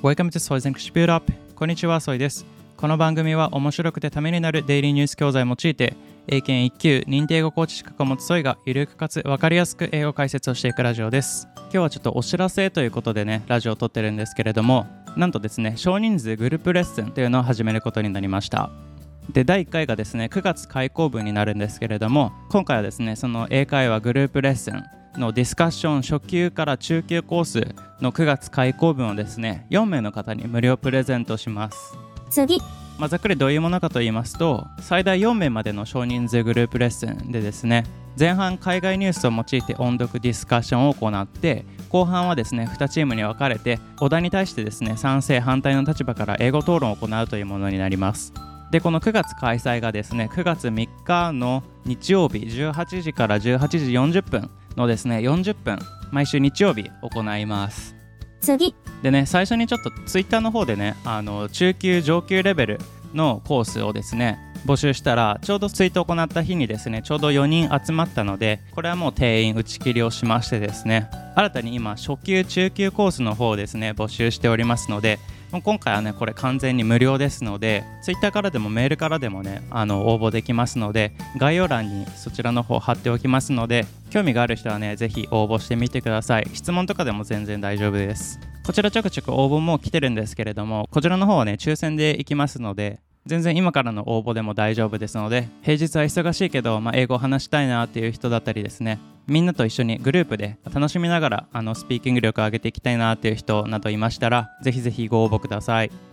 Welcome to Soy's English Build Up こんにちは、ソイです。この番組は面白くてためになるデイリーニュース教材を用いて英検1級認定語コーチ資格を持つソイがゆるくかつ分かりやすく英語解説をしていくラジオです。今日はちょっとお知らせということでね、ラジオを撮ってるんですけれども、なんとですね、少人数グループレッスンというのを始めることになりました。で第1回がですね9月開講分になるんですけれども今回はですねその英会話グループレッスンのディスカッション初級から中級コースの9月開講分をですね4名の方に無料プレゼントします。次。まあ、ざっくりどういうものかと言いますと最大4名までの少人数グループレッスンでですね前半海外ニュースを用いて音読ディスカッションを行って後半はですね2チームに分かれてお題に対してですね賛成反対の立場から英語討論を行うというものになりますでこの9月開催がですね9月3日の日曜日18時から18時40分のですね40分毎週日曜日行います。次。でね最初にちょっとツイッターの方でねあの中級上級レベルのコースをですね募集したらちょうどツイートを行った日にですねちょうど4人集まったのでこれはもう定員打ち切りをしましてですね新たに今初級中級コースの方をですね募集しておりますのでもう今回はねこれ完全に無料ですのでツイッターからでもメールからでもねあの応募できますので概要欄にそちらの方貼っておきますので興味がある人はねぜひ応募してみてください。質問とかでも全然大丈夫です。こちらちょくちょく応募も来てるんですけれどもこちらの方はね抽選でいきますので全然今からの応募でも大丈夫ですので平日は忙しいけど、まあ、英語を話したいなっていう人だったりですね。みんなと一緒にグループで楽しみながらあのスピーキング力を上げていきたいなっていう人などいましたらぜひぜひご応募ください。